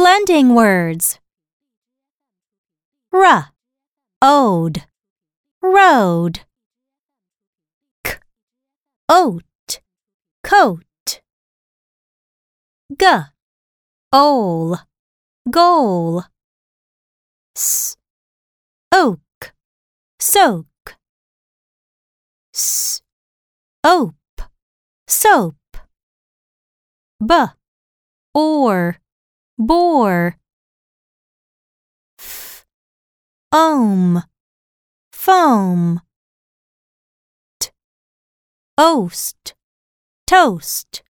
Blending words. R, ode, road. K, oat, coat. G, ole, goal. S, oak, soak. S, ope, soap. B, oar, boar. F, ohm, foam. T, oast, toast.